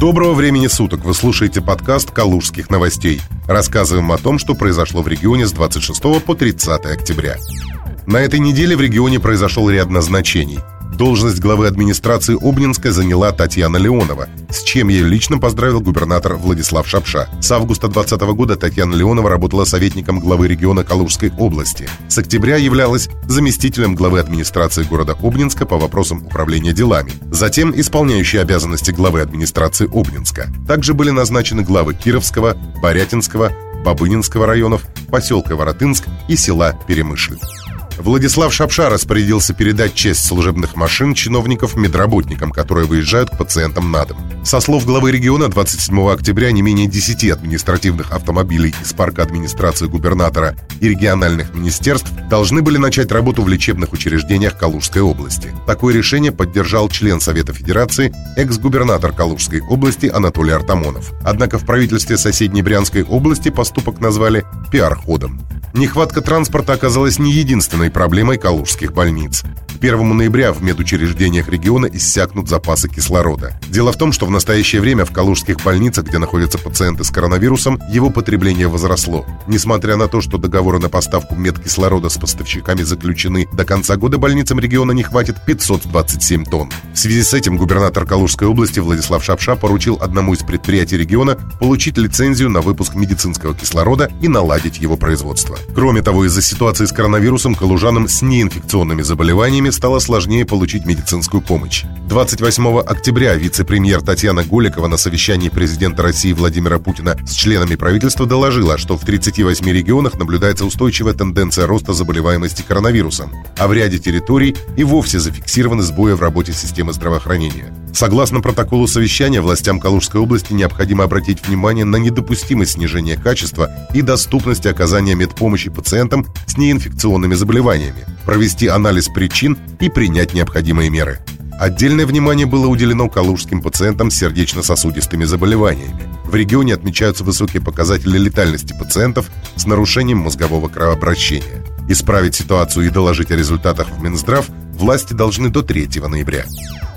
Доброго времени суток! Вы слушаете подкаст «Калужских новостей». Рассказываем о том, что произошло в регионе с 26 по 30 октября. На этой неделе в регионе произошел ряд назначений – Должность главы администрации Обнинска заняла Татьяна Леонова, с чем ее лично поздравил губернатор Владислав Шапша. С августа 2020 года Татьяна Леонова работала советником главы региона Калужской области. С октября являлась заместителем главы администрации города Обнинска по вопросам управления делами. Затем исполняющей обязанности главы администрации Обнинска. Также были назначены главы Кировского, Борятинского, Бабынинского районов, поселка Воротынск и села Перемышль. Владислав Шапша распорядился передать часть служебных машин чиновников медработникам, которые выезжают к пациентам на дом. Со слов главы региона, 27 октября не менее 10 административных автомобилей из парка администрации губернатора и региональных министерств должны были начать работу в лечебных учреждениях Калужской области. Такое решение поддержал член Совета Федерации, экс-губернатор Калужской области Анатолий Артамонов. Однако в правительстве соседней Брянской области поступок назвали пиар-ходом. Нехватка транспорта оказалась не единственной проблемой калужских больниц. К 1 ноября в медучреждениях региона иссякнут запасы кислорода. Дело в том, что в настоящее время в калужских больницах, где находятся пациенты с коронавирусом, его потребление возросло. Несмотря на то, что договоры на поставку медкислорода с поставщиками заключены, до конца года больницам региона не хватит 527 тонн. В связи с этим губернатор Калужской области Владислав Шапша поручил одному из предприятий региона получить лицензию на выпуск медицинского кислорода и наладить его производство. Кроме того, из-за ситуации с коронавирусом калужанам с неинфекционными заболеваниями стало сложнее получить медицинскую помощь. 28 октября вице-премьер Татьяна Голикова на совещании президента России Владимира Путина с членами правительства доложила, что в 38 регионах наблюдается устойчивая тенденция роста заболеваемости коронавирусом, а в ряде территорий и вовсе зафиксированы сбои в работе системы здравоохранения. Согласно протоколу совещания, властям Калужской области необходимо обратить внимание на недопустимость снижения качества и доступности оказания медпомощи пациентам с неинфекционными заболеваниями, провести анализ причин и принять необходимые меры. Отдельное внимание было уделено калужским пациентам с сердечно-сосудистыми заболеваниями. В регионе отмечаются высокие показатели летальности пациентов с нарушением мозгового кровообращения. Исправить ситуацию и доложить о результатах в Минздрав власти должны до 3 ноября.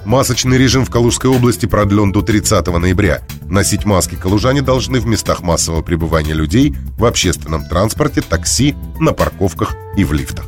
Масочный режим в Калужской области продлен до 30 ноября. Носить маски калужане должны в местах массового пребывания людей, в общественном транспорте, такси, на парковках и в лифтах.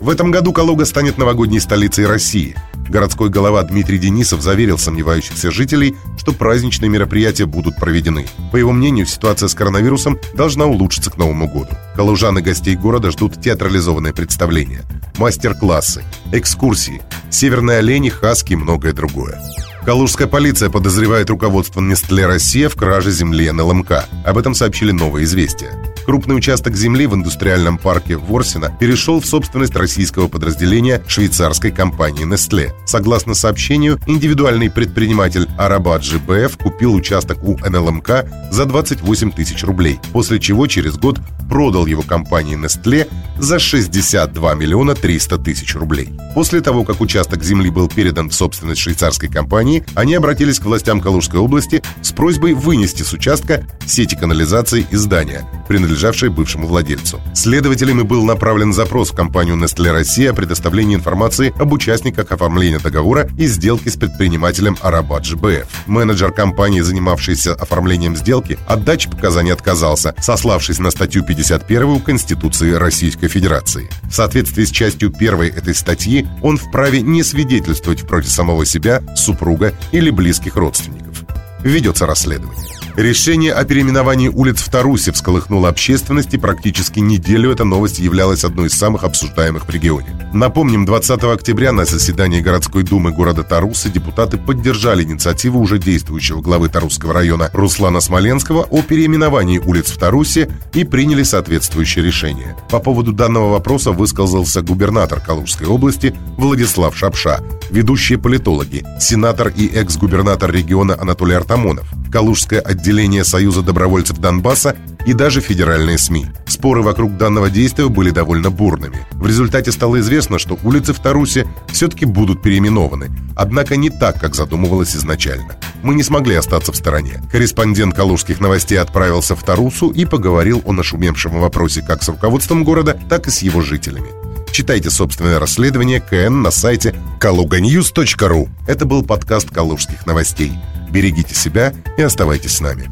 В этом году Калуга станет новогодней столицей России. Городской голова Дмитрий Денисов заверил сомневающихся жителей, что праздничные мероприятия будут проведены. По его мнению, ситуация с коронавирусом должна улучшиться к Новому году. Калужан и гостей города ждут театрализованные представления, мастер-классы, экскурсии, северные олени, хаски и многое другое. Калужская полиция подозревает руководство Нестле «Россия» в краже земли НЛМК. Об этом сообщили новые известия. Крупный участок земли в индустриальном парке Ворсина перешел в собственность российского подразделения швейцарской компании Nestle. Согласно сообщению, индивидуальный предприниматель Арабат ЖБФ купил участок у НЛМК за 28 тысяч рублей, после чего через год продал его компании Nestle за 62 миллиона 300 тысяч рублей. После того, как участок земли был передан в собственность швейцарской компании, они обратились к властям Калужской области с просьбой вынести с участка сети канализации и здания, принадлежавшие бывшему владельцу. Следователями был направлен запрос в компанию Nestle Россия о предоставлении информации об участниках оформления договора и сделки с предпринимателем Арабат ЖБФ. Менеджер компании, занимавшийся оформлением сделки, от дачи показаний отказался, сославшись на статью 51 Конституции Российской Федерации. В соответствии с частью 1 этой статьи он вправе не свидетельствовать против самого себя, супруга или близких родственников. Ведется расследование. Решение о переименовании улиц в Тарусе всколыхнуло общественность, и практически неделю эта новость являлась одной из самых обсуждаемых в регионе. Напомним, 20 октября на заседании городской думы города Тарусы депутаты поддержали инициативу уже действующего главы Тарусского района Руслана Смоленского о переименовании улиц в Тарусе и приняли соответствующее решение. По поводу данного вопроса высказался губернатор Калужской области Владислав Шапша, ведущие политологи, сенатор и экс-губернатор региона Анатолий Артамонов, Калужское отделение Союза добровольцев Донбасса и даже федеральные СМИ. Споры вокруг данного действия были довольно бурными. В результате стало известно, что улицы в Тарусе все-таки будут переименованы, однако не так, как задумывалось изначально. Мы не смогли остаться в стороне. Корреспондент Калужских новостей отправился в Тарусу и поговорил о нашумевшем вопросе как с руководством города, так и с его жителями. Читайте собственное расследование КН на сайте kaluganews.ru. Это был подкаст «Калужских новостей». Берегите себя и оставайтесь с нами.